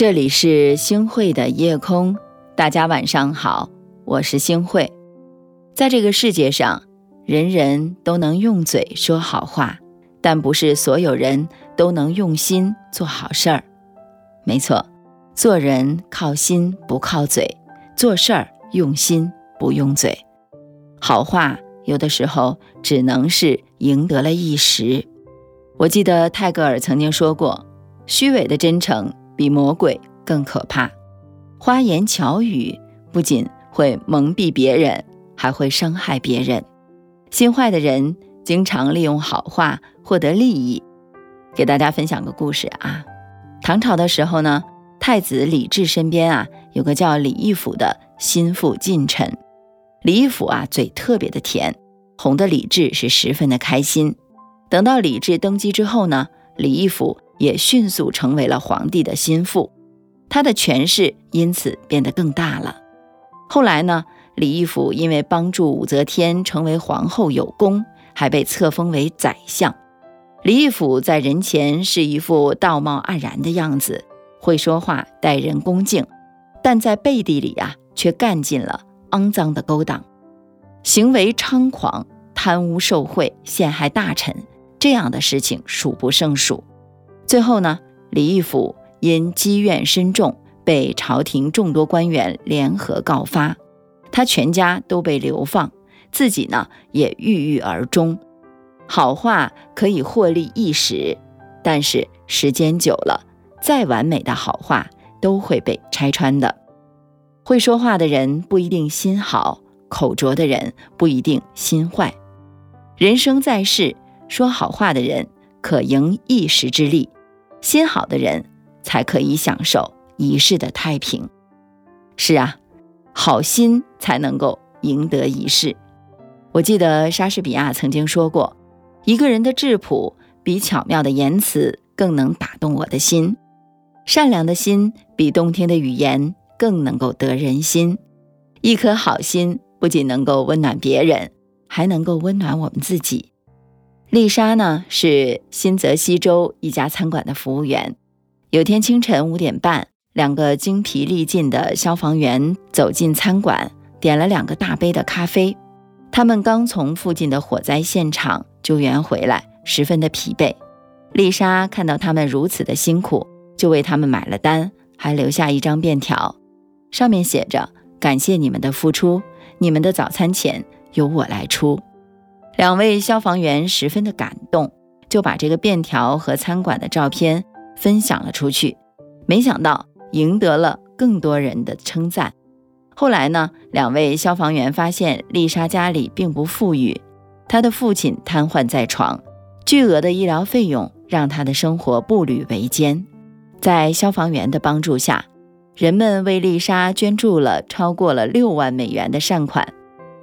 这里是星汇的夜空，大家晚上好，我是星汇。在这个世界上，人人都能用嘴说好话，但不是所有人都能用心做好事儿。没错，做人靠心不靠嘴，做事儿用心不用嘴。好话有的时候只能是赢得了一时。我记得泰戈尔曾经说过：“虚伪的真诚。”比魔鬼更可怕，花言巧语不仅会蒙蔽别人，还会伤害别人。心坏的人经常利用好话获得利益。给大家分享个故事啊，唐朝的时候呢，太子李治身边啊有个叫李义府的心腹近臣。李义府啊嘴特别的甜，哄得李治是十分的开心。等到李治登基之后呢，李义府。也迅速成为了皇帝的心腹，他的权势因此变得更大了。后来呢，李义府因为帮助武则天成为皇后有功，还被册封为宰相。李义府在人前是一副道貌岸然的样子，会说话，待人恭敬，但在背地里啊，却干尽了肮脏的勾当，行为猖狂，贪污受贿，陷害大臣，这样的事情数不胜数。最后呢，李义府因积怨深重，被朝廷众多官员联合告发，他全家都被流放，自己呢也郁郁而终。好话可以获利一时，但是时间久了，再完美的好话都会被拆穿的。会说话的人不一定心好，口拙的人不一定心坏。人生在世，说好话的人可赢一时之利。心好的人才可以享受一世的太平。是啊，好心才能够赢得一世。我记得莎士比亚曾经说过：“一个人的质朴比巧妙的言辞更能打动我的心，善良的心比动听的语言更能够得人心。一颗好心不仅能够温暖别人，还能够温暖我们自己。”丽莎呢是新泽西州一家餐馆的服务员。有天清晨五点半，两个精疲力尽的消防员走进餐馆，点了两个大杯的咖啡。他们刚从附近的火灾现场救援回来，十分的疲惫。丽莎看到他们如此的辛苦，就为他们买了单，还留下一张便条，上面写着：“感谢你们的付出，你们的早餐钱由我来出。”两位消防员十分的感动，就把这个便条和餐馆的照片分享了出去。没想到赢得了更多人的称赞。后来呢，两位消防员发现丽莎家里并不富裕，她的父亲瘫痪在床，巨额的医疗费用让她的生活步履维艰。在消防员的帮助下，人们为丽莎捐助了超过了六万美元的善款。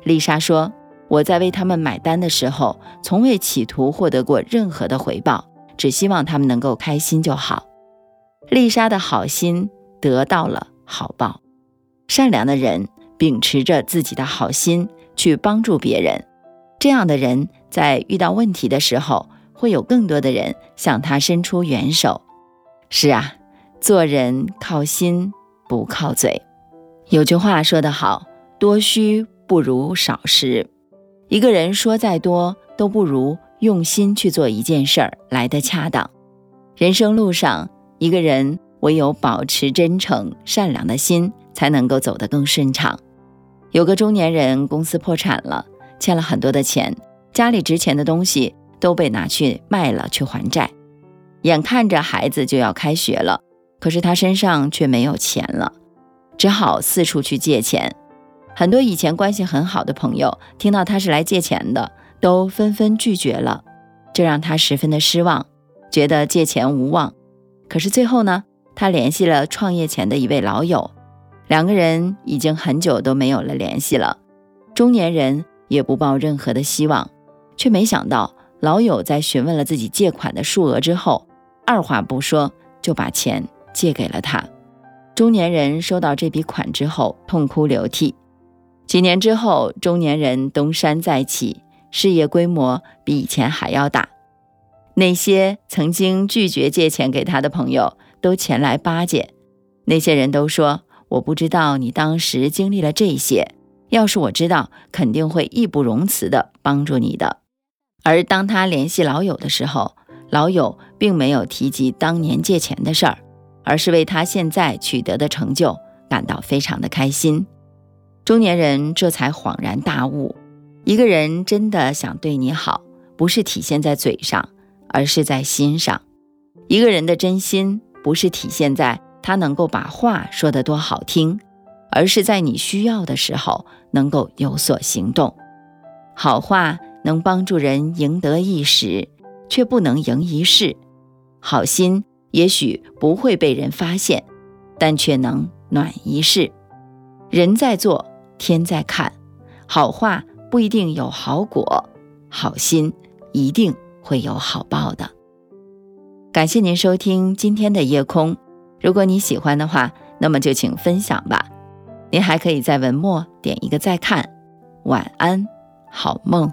丽莎说。我在为他们买单的时候，从未企图获得过任何的回报，只希望他们能够开心就好。丽莎的好心得到了好报，善良的人秉持着自己的好心去帮助别人，这样的人在遇到问题的时候，会有更多的人向他伸出援手。是啊，做人靠心不靠嘴。有句话说得好，多虚不如少实。一个人说再多，都不如用心去做一件事儿来得恰当。人生路上，一个人唯有保持真诚、善良的心，才能够走得更顺畅。有个中年人，公司破产了，欠了很多的钱，家里值钱的东西都被拿去卖了去还债。眼看着孩子就要开学了，可是他身上却没有钱了，只好四处去借钱。很多以前关系很好的朋友听到他是来借钱的，都纷纷拒绝了，这让他十分的失望，觉得借钱无望。可是最后呢，他联系了创业前的一位老友，两个人已经很久都没有了联系了。中年人也不抱任何的希望，却没想到老友在询问了自己借款的数额之后，二话不说就把钱借给了他。中年人收到这笔款之后，痛哭流涕。几年之后，中年人东山再起，事业规模比以前还要大。那些曾经拒绝借钱给他的朋友都前来巴结，那些人都说我不知道你当时经历了这些，要是我知道，肯定会义不容辞地帮助你的。而当他联系老友的时候，老友并没有提及当年借钱的事儿，而是为他现在取得的成就感到非常的开心。中年人这才恍然大悟：一个人真的想对你好，不是体现在嘴上，而是在心上；一个人的真心，不是体现在他能够把话说得多好听，而是在你需要的时候能够有所行动。好话能帮助人赢得一时。却不能赢一世，好心也许不会被人发现，但却能暖一世。人在做，天在看，好话不一定有好果，好心一定会有好报的。感谢您收听今天的夜空，如果你喜欢的话，那么就请分享吧。您还可以在文末点一个再看。晚安，好梦。